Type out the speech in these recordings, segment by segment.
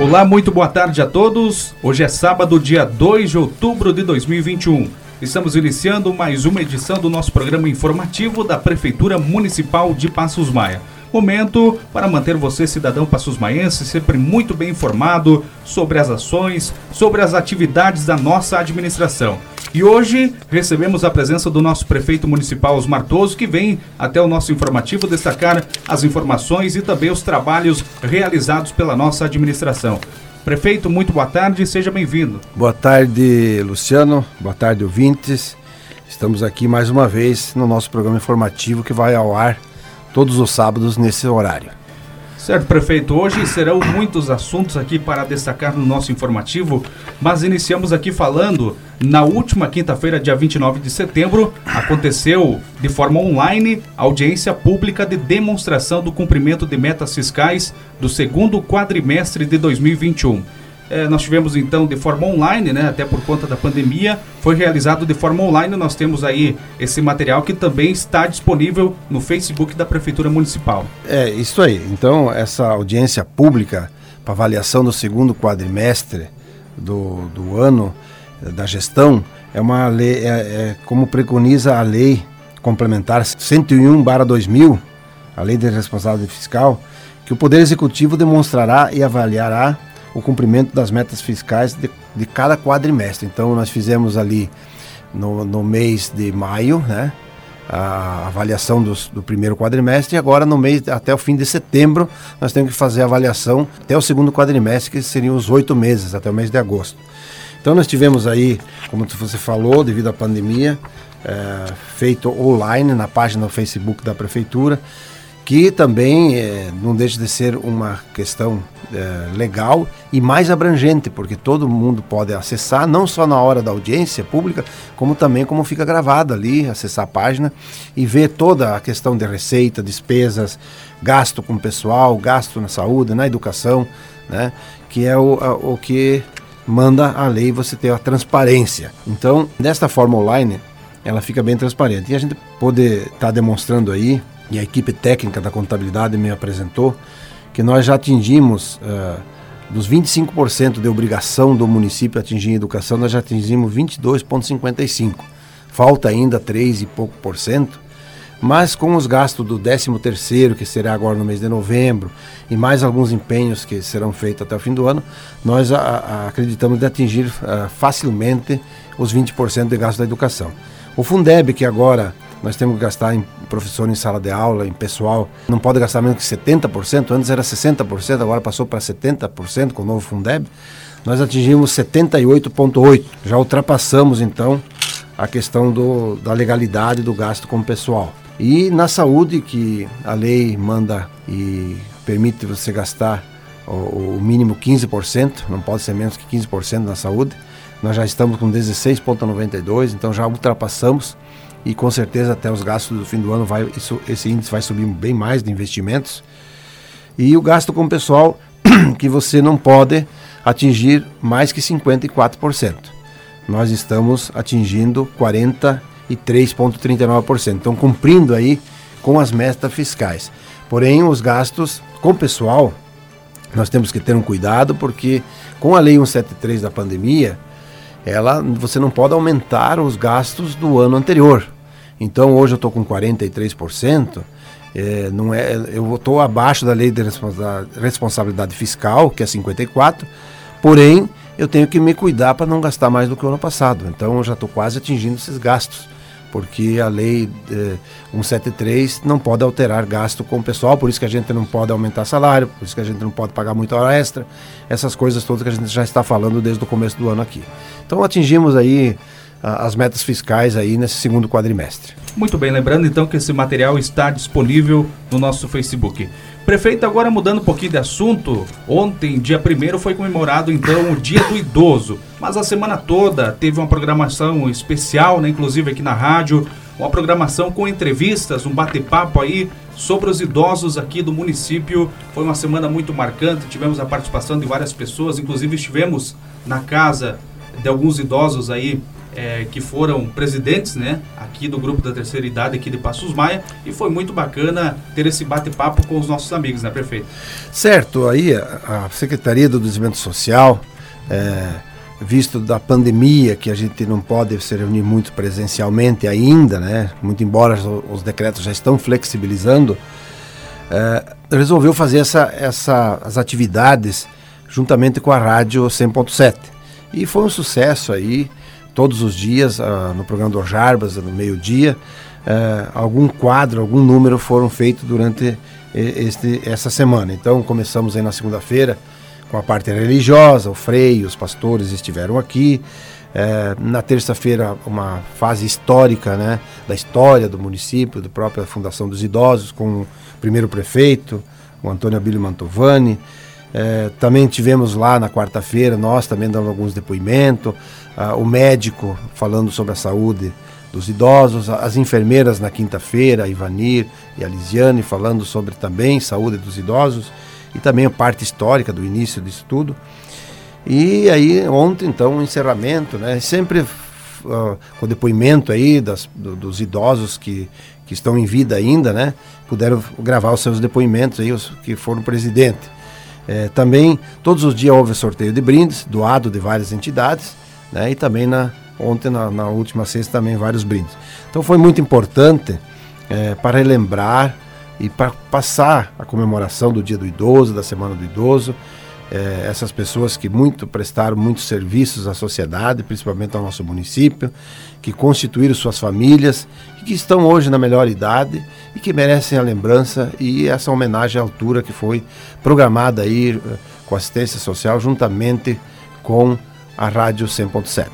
Olá, muito boa tarde a todos. Hoje é sábado, dia 2 de outubro de 2021. Estamos iniciando mais uma edição do nosso programa informativo da Prefeitura Municipal de Passos Maia. Momento para manter você, cidadão passos-maiense, sempre muito bem informado sobre as ações, sobre as atividades da nossa administração. E hoje recebemos a presença do nosso prefeito municipal Osmar Toso, que vem até o nosso informativo destacar as informações e também os trabalhos realizados pela nossa administração. Prefeito, muito boa tarde seja bem-vindo. Boa tarde, Luciano. Boa tarde, ouvintes. Estamos aqui mais uma vez no nosso programa informativo que vai ao ar todos os sábados nesse horário. Certo, prefeito. Hoje serão muitos assuntos aqui para destacar no nosso informativo, mas iniciamos aqui falando na última quinta-feira, dia 29 de setembro, aconteceu de forma online a audiência pública de demonstração do cumprimento de metas fiscais do segundo quadrimestre de 2021. É, nós tivemos então de forma online, né, até por conta da pandemia, foi realizado de forma online. Nós temos aí esse material que também está disponível no Facebook da Prefeitura Municipal. É, isso aí. Então, essa audiência pública para avaliação do segundo quadrimestre do, do ano da gestão é uma lei, é, é como preconiza a lei complementar 101/2000, a lei de responsabilidade fiscal, que o Poder Executivo demonstrará e avaliará o cumprimento das metas fiscais de, de cada quadrimestre. Então, nós fizemos ali no, no mês de maio, né? a avaliação dos, do primeiro quadrimestre e agora no mês até o fim de setembro nós temos que fazer a avaliação até o segundo quadrimestre que seriam os oito meses até o mês de agosto. Então nós tivemos aí, como você falou, devido à pandemia, é, feito online na página do Facebook da prefeitura que também é, não deixa de ser uma questão é, legal e mais abrangente, porque todo mundo pode acessar, não só na hora da audiência pública, como também como fica gravado ali, acessar a página e ver toda a questão de receita, despesas, gasto com o pessoal, gasto na saúde, na educação, né, que é o, a, o que manda a lei você ter a transparência. Então, desta forma online, ela fica bem transparente. E a gente poder estar tá demonstrando aí e a equipe técnica da contabilidade me apresentou, que nós já atingimos, uh, dos 25% de obrigação do município atingir educação, nós já atingimos 22,55%. Falta ainda 3 e pouco por cento, mas com os gastos do 13 terceiro, que será agora no mês de novembro, e mais alguns empenhos que serão feitos até o fim do ano, nós a, a, acreditamos de atingir uh, facilmente os 20% de gasto da educação. O Fundeb, que agora nós temos que gastar em professor em sala de aula, em pessoal, não pode gastar menos que 70%, antes era 60%, agora passou para 70% com o novo Fundeb. Nós atingimos 78,8%, já ultrapassamos então a questão do, da legalidade do gasto com o pessoal. E na saúde, que a lei manda e permite você gastar o, o mínimo 15%, não pode ser menos que 15% na saúde, nós já estamos com 16,92%, então já ultrapassamos e com certeza até os gastos do fim do ano vai, isso, esse índice vai subir bem mais de investimentos. E o gasto com o pessoal que você não pode atingir mais que 54%. Nós estamos atingindo 43,39%. Então cumprindo aí com as metas fiscais. Porém, os gastos com o pessoal, nós temos que ter um cuidado porque com a lei 173 da pandemia, ela você não pode aumentar os gastos do ano anterior. Então hoje eu estou com 43%, é, não é, eu estou abaixo da lei de responsabilidade fiscal, que é 54%, porém eu tenho que me cuidar para não gastar mais do que o ano passado. Então eu já estou quase atingindo esses gastos, porque a lei é, 173 não pode alterar gasto com o pessoal, por isso que a gente não pode aumentar salário, por isso que a gente não pode pagar muita hora extra, essas coisas todas que a gente já está falando desde o começo do ano aqui. Então atingimos aí as metas fiscais aí nesse segundo quadrimestre. Muito bem, lembrando então que esse material está disponível no nosso Facebook. Prefeito, agora mudando um pouquinho de assunto, ontem, dia 1 foi comemorado então o Dia do Idoso, mas a semana toda teve uma programação especial, né, inclusive aqui na rádio, uma programação com entrevistas, um bate-papo aí sobre os idosos aqui do município. Foi uma semana muito marcante, tivemos a participação de várias pessoas, inclusive estivemos na casa de alguns idosos aí é, que foram presidentes, né, aqui do grupo da terceira idade aqui de Passos Maia, e foi muito bacana ter esse bate-papo com os nossos amigos, né, prefeito? Certo, aí a, Secretaria do Desenvolvimento Social, é, visto da pandemia, que a gente não pode se reunir muito presencialmente ainda, né, muito embora os decretos já estão flexibilizando, é, resolveu fazer essa, essa, as atividades juntamente com a rádio 100.7. E foi um sucesso aí, todos os dias, uh, no programa do Jarbas, no meio-dia, uh, algum quadro, algum número foram feitos durante este, essa semana. Então começamos aí na segunda-feira com a parte religiosa, o freio, os pastores estiveram aqui. É, na terça-feira, uma fase histórica né, da história do município, da própria Fundação dos Idosos, com o primeiro prefeito, o Antônio Abílio Mantovani. É, também tivemos lá na quarta-feira, nós também dando alguns depoimentos, ah, o médico falando sobre a saúde dos idosos, as enfermeiras na quinta-feira, a Ivanir e a Lisiane falando sobre também saúde dos idosos e também a parte histórica do início disso tudo. E aí ontem então o encerramento, né? Sempre uh, com depoimento aí das, do, dos idosos que, que estão em vida ainda, né? Puderam gravar os seus depoimentos aí, os que foram presidente. É, também todos os dias houve sorteio de brindes, doado de várias entidades, né? E também na, ontem, na, na última sexta, também vários brindes. Então foi muito importante é, para relembrar e para passar a comemoração do Dia do Idoso, da Semana do Idoso, é, essas pessoas que muito prestaram muitos serviços à sociedade, principalmente ao nosso município, que constituíram suas famílias e que estão hoje na melhor idade e que merecem a lembrança e essa homenagem à altura que foi programada aí eh, com assistência social juntamente com a Rádio 100.7.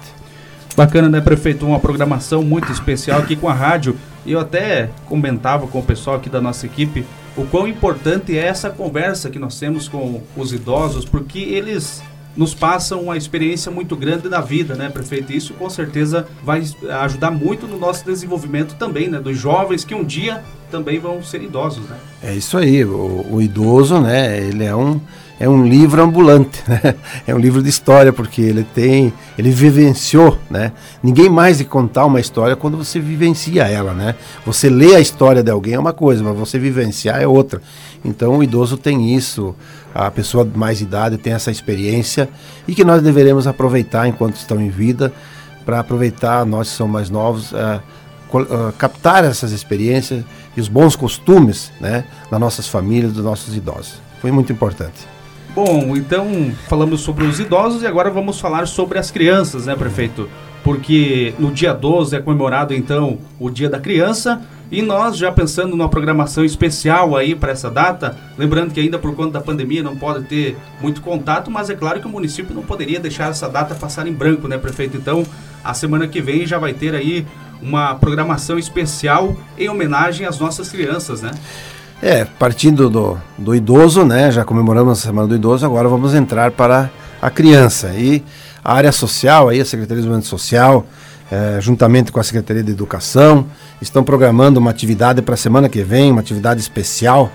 Bacana, né, prefeito? Uma programação muito especial aqui com a rádio. E eu até comentava com o pessoal aqui da nossa equipe o quão importante é essa conversa que nós temos com os idosos, porque eles nos passam uma experiência muito grande da vida, né, prefeito? Isso com certeza vai ajudar muito no nosso desenvolvimento também, né, dos jovens que um dia também vão ser idosos, né? É isso aí. O, o idoso, né, ele é um é um livro ambulante, né? É um livro de história porque ele tem, ele vivenciou, né? Ninguém mais de contar uma história quando você vivencia ela, né? Você lê a história de alguém é uma coisa, mas você vivenciar é outra. Então o idoso tem isso, a pessoa de mais idade tem essa experiência e que nós deveremos aproveitar enquanto estão em vida para aproveitar nós que somos mais novos. Uh, captar essas experiências e os bons costumes né, das nossas famílias, dos nossos idosos. Foi muito importante. Bom, então falamos sobre os idosos e agora vamos falar sobre as crianças, né, prefeito? Porque no dia 12 é comemorado então o Dia da Criança e nós já pensando numa programação especial aí para essa data, lembrando que ainda por conta da pandemia não pode ter muito contato, mas é claro que o município não poderia deixar essa data passar em branco, né, prefeito? Então, a semana que vem já vai ter aí uma programação especial em homenagem às nossas crianças, né? É, partindo do, do idoso, né? Já comemoramos a Semana do Idoso, agora vamos entrar para a criança. E a área social, aí, a Secretaria de Desenvolvimento Social, é, juntamente com a Secretaria de Educação, estão programando uma atividade para a semana que vem, uma atividade especial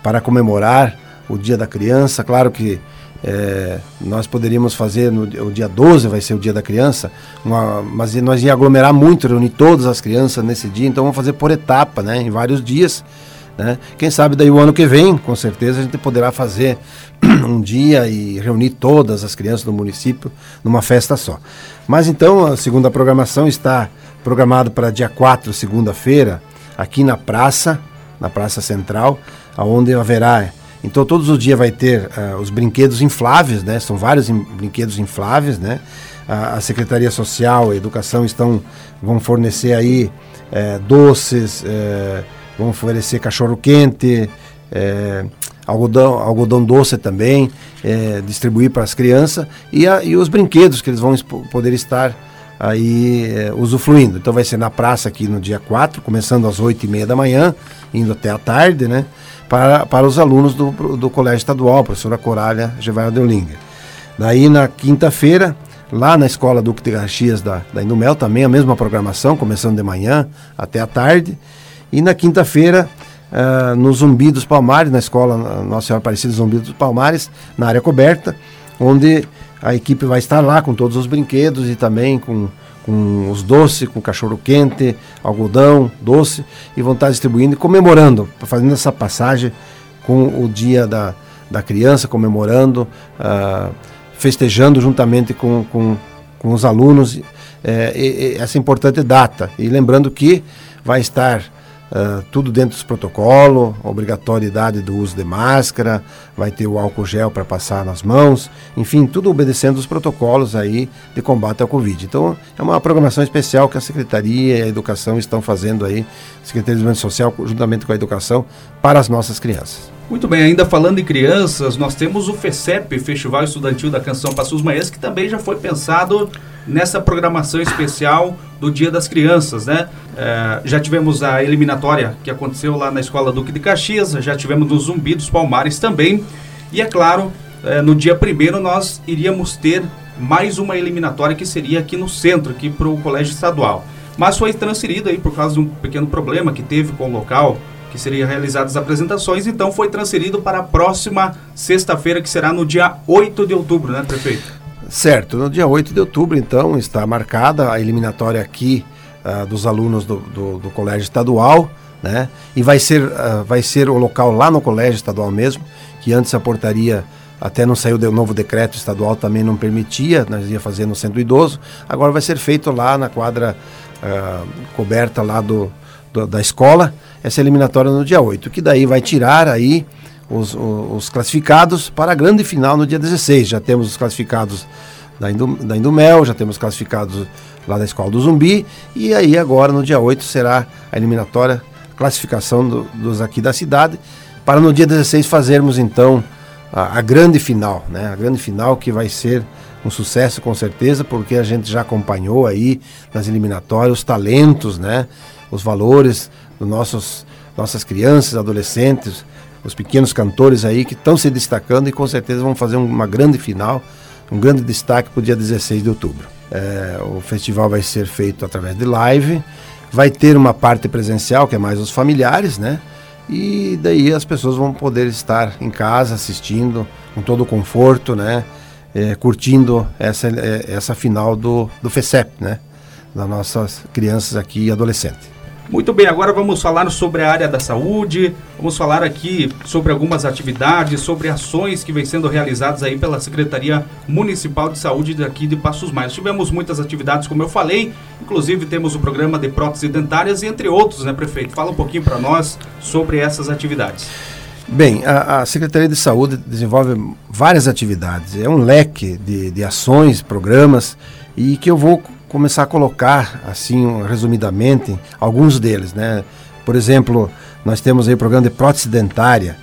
para comemorar o Dia da Criança. Claro que é, nós poderíamos fazer no o dia 12, vai ser o dia da criança, uma, mas nós ia aglomerar muito, reunir todas as crianças nesse dia, então vamos fazer por etapa, né, em vários dias. Né? Quem sabe daí o ano que vem, com certeza, a gente poderá fazer um dia e reunir todas as crianças do município numa festa só. Mas então, a segunda programação está programada para dia 4, segunda-feira, aqui na praça, na Praça Central, onde haverá então todos os dias vai ter uh, os brinquedos infláveis, né? São vários in brinquedos infláveis, né? A, a, Secretaria Social e Educação estão vão fornecer aí eh, doces, eh, vão oferecer cachorro quente, algodão, algodão doce também, distribuir para as crianças e, a, e os brinquedos que eles vão poder estar aí usufruindo. Então vai ser na praça aqui no dia 4, começando às 8 e meia da manhã, indo até a tarde, né? para, para os alunos do, do Colégio Estadual, professora Corália Gevaira Deulinger. Daí na quinta-feira, lá na escola Duque de da, da Indumel, também a mesma programação, começando de manhã até a tarde. E na quinta-feira, uh, no Zumbi dos Palmares, na escola Nossa Senhora Aparecida Zumbi dos Palmares, na área coberta, onde a equipe vai estar lá com todos os brinquedos e também com, com os doces, com cachorro quente, algodão, doce, e vão estar distribuindo e comemorando, fazendo essa passagem com o dia da, da criança, comemorando, uh, festejando juntamente com, com, com os alunos é, essa importante data. E lembrando que vai estar uh, tudo dentro dos protocolos, obrigatoriedade do uso de máscara, vai ter o álcool gel para passar nas mãos, enfim, tudo obedecendo os protocolos aí de combate ao Covid. Então, é uma programação especial que a Secretaria e a Educação estão fazendo aí, Secretaria de Desenvolvimento Social, juntamente com a Educação, para as nossas crianças. Muito bem, ainda falando em crianças, nós temos o FECEP, Festival Estudantil da Canção Passos Maias, que também já foi pensado nessa programação especial do Dia das Crianças, né? É, já tivemos a eliminatória que aconteceu lá na Escola Duque de Caxias, já tivemos no Zumbi dos Palmares também, e é claro, é, no dia primeiro nós iríamos ter mais uma eliminatória que seria aqui no centro, aqui para o Colégio Estadual. Mas foi transferido aí por causa de um pequeno problema que teve com o local, que seria realizadas as apresentações, então foi transferido para a próxima sexta-feira, que será no dia 8 de outubro, né, prefeito? Certo, no dia 8 de outubro, então, está marcada a eliminatória aqui uh, dos alunos do, do, do, Colégio Estadual, né? E vai ser, uh, vai ser o local lá no Colégio Estadual mesmo, que antes a portaria até não saiu o novo decreto estadual também não permitia, nós ia fazer no centro idoso, agora vai ser feito lá na quadra uh, coberta lá do, do, da escola, essa eliminatória no dia 8, que daí vai tirar aí os, os, os, classificados para a grande final no dia 16. Já temos os classificados da, Indu, da Indumel, já temos classificados lá da Escola do Zumbi, e aí agora no dia 8 será a eliminatória, classificação do, dos aqui da cidade, para no dia 16 fazermos então a, a grande final, né? A grande final que vai ser um sucesso com certeza, porque a gente já acompanhou aí nas eliminatórias os talentos, né? Os valores dos nossos nossas crianças, adolescentes, os pequenos cantores aí que estão se destacando e com certeza vão fazer uma grande final, um grande destaque para o dia 16 de outubro. É, o festival vai ser feito através de live, vai ter uma parte presencial, que é mais os familiares, né? E daí as pessoas vão poder estar em casa assistindo com todo o conforto, né? É, curtindo essa, é, essa final do, do FECEP, né? Das nossas crianças aqui e adolescentes. Muito bem, agora vamos falar sobre a área da saúde, vamos falar aqui sobre algumas atividades, sobre ações que vêm sendo realizadas aí pela Secretaria Municipal de Saúde daqui de Passos Mais. Tivemos muitas atividades, como eu falei, inclusive temos o programa de próteses dentárias, entre outros, né, prefeito? Fala um pouquinho para nós sobre essas atividades. Bem, a, a, Secretaria de Saúde desenvolve várias atividades, é um leque de, de ações, programas, e que eu vou começar a colocar, assim, resumidamente, alguns deles, né? Por exemplo, nós temos aí o programa de prótese dentária,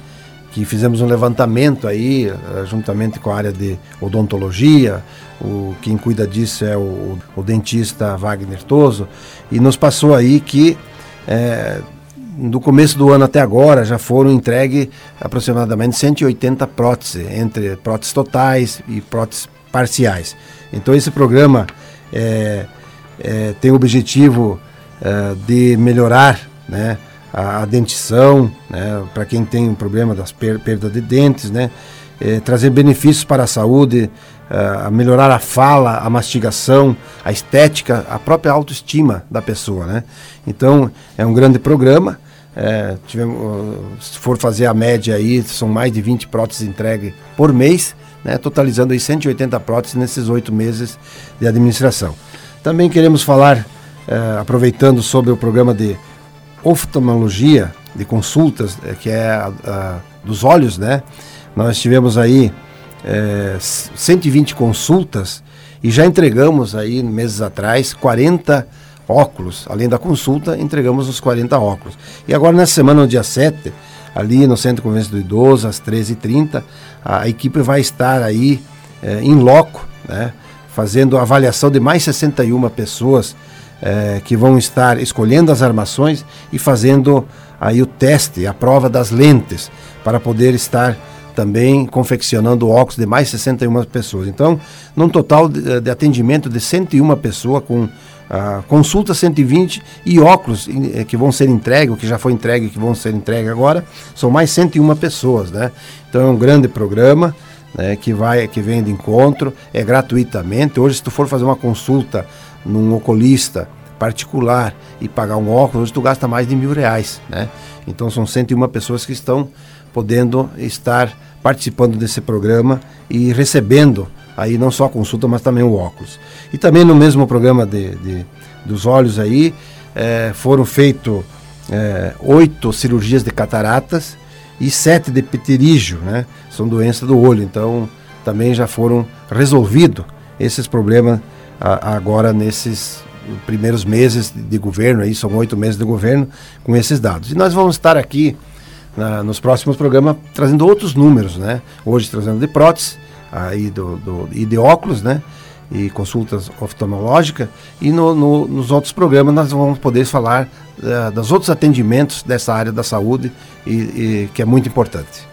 que fizemos um levantamento aí, eh, juntamente com a área de odontologia, o, quem cuida disso é o, o dentista Wagner Toso, e nos passou aí que é, do começo do ano até agora já foram entregues aproximadamente 180 próteses, entre próteses totais e próteses parciais. Então esse programa é, é, tem o objetivo é, de melhorar né, a, a dentição, né, para quem tem um problema das per perda de dentes, né, é, trazer benefícios para a saúde, é, melhorar a fala, a mastigação, a estética, a própria autoestima da pessoa. Né? Então, é um grande programa. É, tivemos, se for fazer a média aí, são mais de 20 próteses entregues por mês né, totalizando aí 180 próteses nesses oito meses de administração. Também queremos falar, eh, aproveitando sobre o programa de oftalmologia, de consultas, eh, que é a, a, dos olhos, né? Nós tivemos aí eh, 120 consultas e já entregamos aí meses atrás 40 óculos. Além da consulta, entregamos os 40 óculos. E agora, nessa semana, no dia 7, ali no Centro de Convêncio do Idoso, às 13h30. A equipe vai estar aí em eh, loco, né, fazendo a avaliação de mais 61 pessoas eh, que vão estar escolhendo as armações e fazendo aí o teste, a prova das lentes, para poder estar também confeccionando óculos de mais 61 pessoas. Então, num total de, de atendimento de 101 pessoas com a consulta 120 e óculos eh, que vão ser entregues, que já foi entregue que vão ser entregues agora, são mais 101 pessoas, né? Então é um grande programa. Né, que vai que vem de encontro é gratuitamente hoje se tu for fazer uma consulta num oculista particular e pagar um óculos, hoje tu gasta mais de mil reais, né? Então são 101 pessoas que estão podendo estar participando desse programa e recebendo aí não só a consulta, mas também o óculos. E também no mesmo programa de, de dos olhos aí é, foram feitos é, oito cirurgias de cataratas e sete de pterígio, né? São doenças do olho, então também já foram resolvidos esses problemas a, agora nesses primeiros meses de governo, aí são oito meses de governo com esses dados. E nós vamos estar aqui na, nos próximos programas trazendo outros números, né? Hoje trazendo de prótese aí do, do, e de óculos, né? E consultas oftalmológicas. E no, no, nos outros programas nós vamos poder falar uh, dos outros atendimentos dessa área da saúde, e, e, que é muito importante.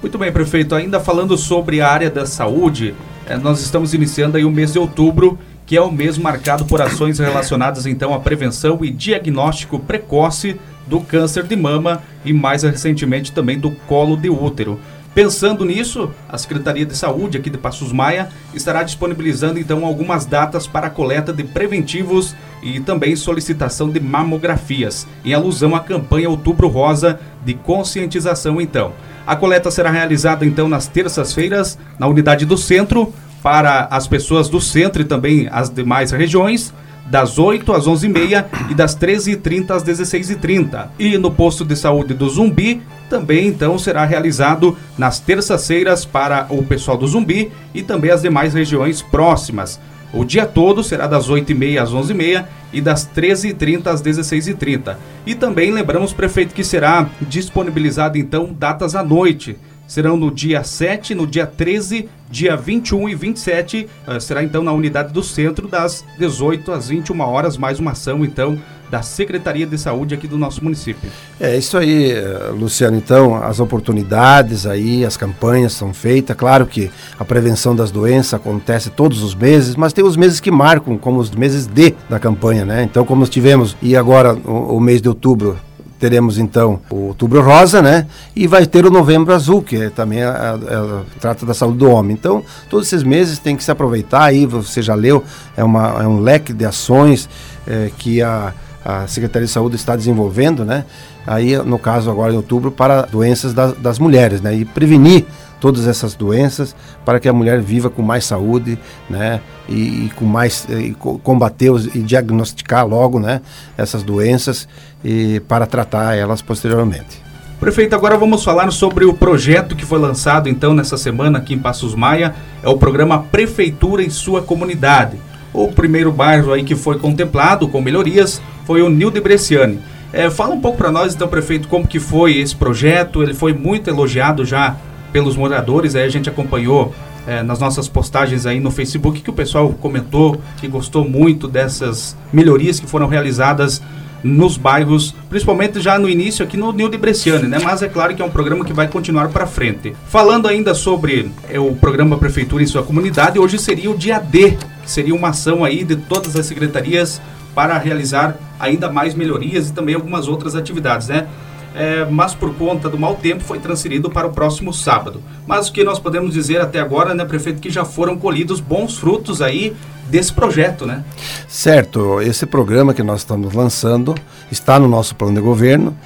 Muito bem, prefeito. Ainda falando sobre a área da saúde, eh, nós estamos iniciando aí o mês de outubro, que é o mês marcado por ações relacionadas então à prevenção e diagnóstico precoce do câncer de mama e mais recentemente também do colo de útero. Pensando nisso, a Secretaria de Saúde aqui de Passos Maia estará disponibilizando então algumas datas para a coleta de preventivos e também solicitação de mamografias, em alusão à campanha Outubro Rosa de conscientização então. A coleta será realizada então nas terças-feiras na unidade do centro para as pessoas do centro e também as demais regiões das 8 às 11h30 e das 13h30 às 16h30. E no posto de saúde do Zumbi também então será realizado nas terças-feiras para o pessoal do Zumbi e também as demais regiões próximas. O dia todo será das 8h30 às 11h30 e das 13h30 às 16h30. E também lembramos, prefeito, que será disponibilizado então datas à noite serão no dia 7, no dia 13, dia 21 e 27. Uh, eh, será então na unidade do centro, das 18 às 21 horas, mais uma ação então da Secretaria de Saúde aqui do nosso município. É isso aí, eh, Luciano. Então, as oportunidades aí, as campanhas são feitas. Claro que a prevenção das doenças acontece todos os meses, mas tem os meses que marcam, como os meses D da campanha, né? Então, como tivemos, e agora o, o mês de outubro teremos então o outubro rosa, né? E vai ter o novembro azul, que é também trata da saúde do homem. Então, todos esses meses tem que se aproveitar aí, você já leu, é, uma, é um leque de ações é, que a, a Secretaria de Saúde está desenvolvendo, né? Aí, no caso agora em outubro, para doenças das, das mulheres, né? E prevenir todas essas doenças para que a mulher viva com mais saúde, né? E, e com mais e combater os, e diagnosticar logo, né? Essas doenças e para tratar elas posteriormente. Prefeito, agora vamos falar sobre o projeto que foi lançado então nessa semana aqui em Passos Maia, é o programa Prefeitura em sua comunidade. O primeiro bairro aí que foi contemplado com melhorias foi o Nil de Bresciani. É, fala um pouco para nós então, prefeito, como que foi esse projeto, ele foi muito elogiado já pelos moradores, aí a gente acompanhou é, nas nossas postagens aí no Facebook que o pessoal comentou que gostou muito dessas melhorias que foram realizadas nos bairros, principalmente já no início aqui no Nil de Bresciane, né? Mas é claro que é um programa que vai continuar para frente. Falando ainda sobre é, o programa Prefeitura em sua comunidade, hoje seria o dia D, que seria uma ação aí de todas as secretarias para realizar ainda mais melhorias e também algumas outras atividades, né? É, mas por conta do mau tempo foi transferido para o próximo sábado. Mas o que nós podemos dizer até agora, né, prefeito, que já foram colhidos bons frutos aí desse projeto, né? Certo, esse programa que nós estamos lançando está no nosso plano de governo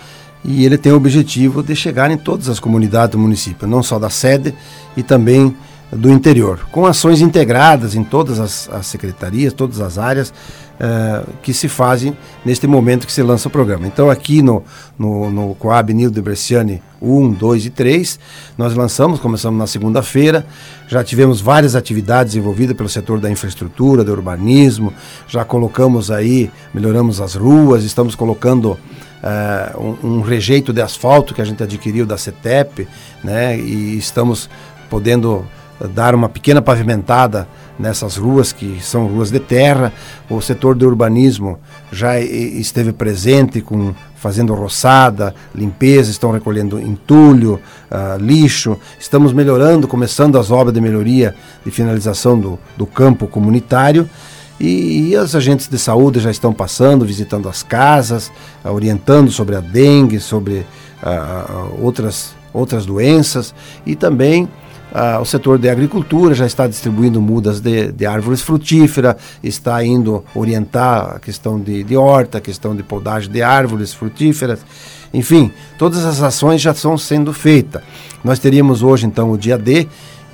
e ele tem o objetivo de chegar em todas as comunidades do município, não só da sede e também do interior, com ações integradas em todas as, as secretarias, todas as áreas, uh, que se fazem neste momento que se lança o programa. Então, aqui no, no, no Coab Nilo de Bresciani 1, 2 e 3, nós lançamos, começamos na segunda-feira, já tivemos várias atividades envolvidas pelo setor da infraestrutura, do urbanismo, já colocamos aí, melhoramos as ruas, estamos colocando uh, um, um rejeito de asfalto que a gente adquiriu da CETEP, né, e estamos podendo dar uma pequena pavimentada nessas ruas que são ruas de terra. O setor do urbanismo já esteve presente com fazendo roçada, limpeza, estão recolhendo entulho, uh, lixo. Estamos melhorando, começando as obras de melhoria e finalização do, do campo comunitário. E, e, as agentes de saúde já estão passando, visitando as casas, uh, orientando sobre a dengue, sobre uh, outras, outras doenças e também ah, o setor de agricultura já está distribuindo mudas de, de árvores frutíferas, está indo orientar a questão de, de horta, a questão de podagem de árvores frutíferas. Enfim, todas as ações já estão sendo feitas. Nós teríamos hoje, então, o dia D,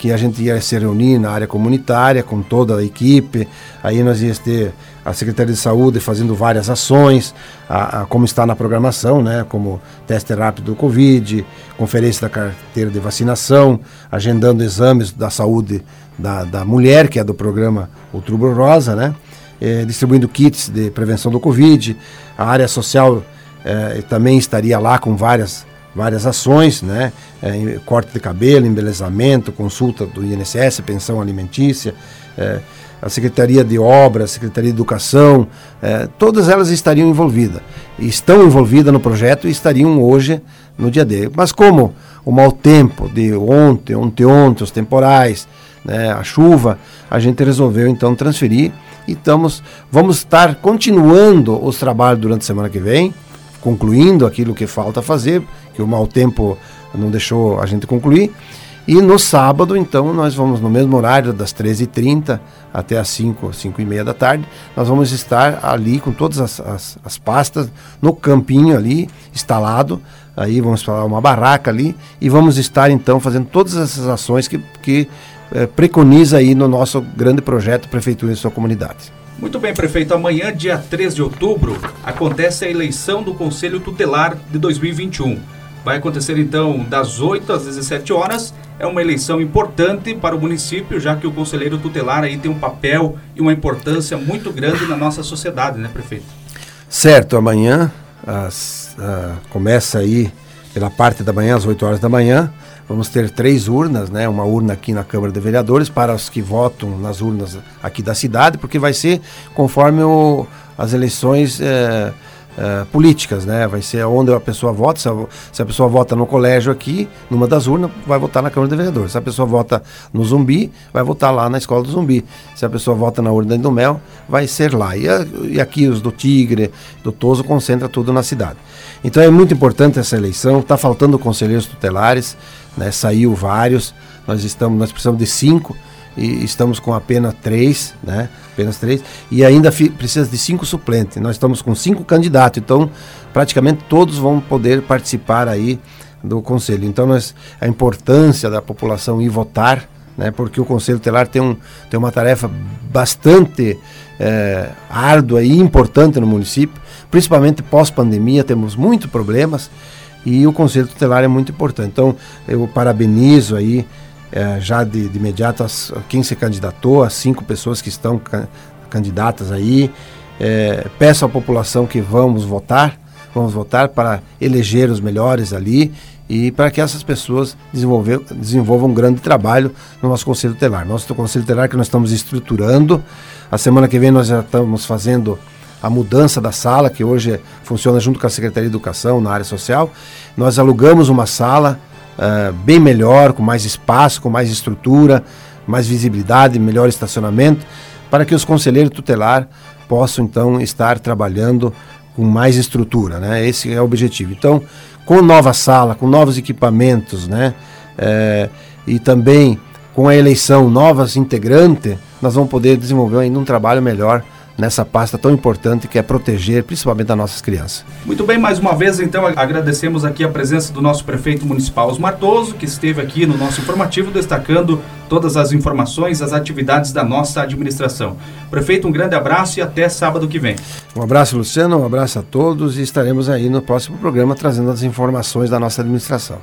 que a gente ia se reunir na área comunitária com toda a equipe, aí nós íamos ter a Secretaria de Saúde fazendo várias ações, a, a, como está na programação, né, como teste rápido do Covid, conferência da carteira de vacinação, agendando exames da saúde da, da mulher, que é do programa Outubro Rosa, né, eh, distribuindo kits de prevenção do Covid, a área social eh, também estaria lá com várias várias ações, né? É, corte de cabelo, embelezamento, consulta do INSS, pensão alimentícia, é, a Secretaria de Obras, a Secretaria de Educação, é, todas elas estariam envolvidas. Estão envolvidas no projeto e estariam hoje no dia D. Mas como o mau tempo de ontem, ontem, ontem, os temporais, né, a chuva, a gente resolveu então transferir e estamos, vamos estar continuando os trabalhos durante a semana que vem, concluindo aquilo que falta fazer, que o mau tempo não deixou a gente concluir. E no sábado, então, nós vamos no mesmo horário, das 13h30 até as 5, 5 e meia da tarde, nós vamos estar ali com todas as, as, as pastas, no campinho ali, instalado, aí vamos falar uma barraca ali, e vamos estar então fazendo todas essas ações que, que é, preconiza aí no nosso grande projeto Prefeitura em Sua Comunidade. Muito bem, prefeito. Amanhã, dia 3 de outubro, acontece a eleição do Conselho Tutelar de 2021. Vai acontecer então das 8 às 17 horas. É uma eleição importante para o município, já que o conselheiro tutelar aí tem um papel e uma importância muito grande na nossa sociedade, né, prefeito? Certo, amanhã as, uh, começa aí pela parte da manhã, às 8 horas da manhã, Vamos ter três urnas, né? Uma urna aqui na Câmara de Vereadores para os que votam nas urnas aqui da cidade, porque vai ser conforme o, as eleições é, é, políticas, né? Vai ser onde a pessoa vota. Se a, se a, pessoa vota no colégio aqui, numa das urnas, vai votar na Câmara de Vereadores. Se a pessoa vota no Zumbi, vai votar lá na Escola do Zumbi. Se a pessoa vota na urna do Mel, vai ser lá. E, e aqui os do Tigre, do Toso, concentra tudo na cidade. Então é muito importante essa eleição. Está faltando conselheiros tutelares né? Saiu vários, nós estamos, nós precisamos de cinco e estamos com apenas três, né? Apenas três e ainda precisa de cinco suplentes. Nós estamos com cinco candidatos, então praticamente todos vão poder participar aí do conselho. Então nós a importância da população ir votar, né? Porque o conselho telar tem um tem uma tarefa bastante é, árdua e importante no município, principalmente pós pandemia temos muitos problemas e o conselho tutelar é muito importante. Então, eu parabenizo aí é, já de, de imediato as, quem se candidatou, as cinco pessoas que estão ca candidatas aí. É, peço à população que vamos votar, vamos votar para eleger os melhores ali e para que essas pessoas desenvolvam um grande trabalho no nosso Conselho Tutelar. Nosso Conselho Tutelar que nós estamos estruturando. A semana que vem nós já estamos fazendo a mudança da sala, que hoje funciona junto com a Secretaria de Educação na área social. Nós alugamos uma sala uh, bem melhor, com mais espaço, com mais estrutura, mais visibilidade, melhor estacionamento, para que os conselheiros tutelar possam então estar trabalhando com mais estrutura, né? Esse é o objetivo. Então, com nova sala, com novos equipamentos, né? É, e também com a eleição novas integrantes, nós vamos poder desenvolver ainda um trabalho melhor nessa pasta tão importante que é proteger principalmente as nossas crianças. Muito bem, mais uma vez então agradecemos aqui a presença do nosso prefeito municipal Osmar Toso, que esteve aqui no nosso informativo destacando todas as informações, as atividades da nossa administração. Prefeito, um grande abraço e até sábado que vem. Um abraço, Luciano, um abraço a todos e estaremos aí no próximo programa trazendo as informações da nossa administração.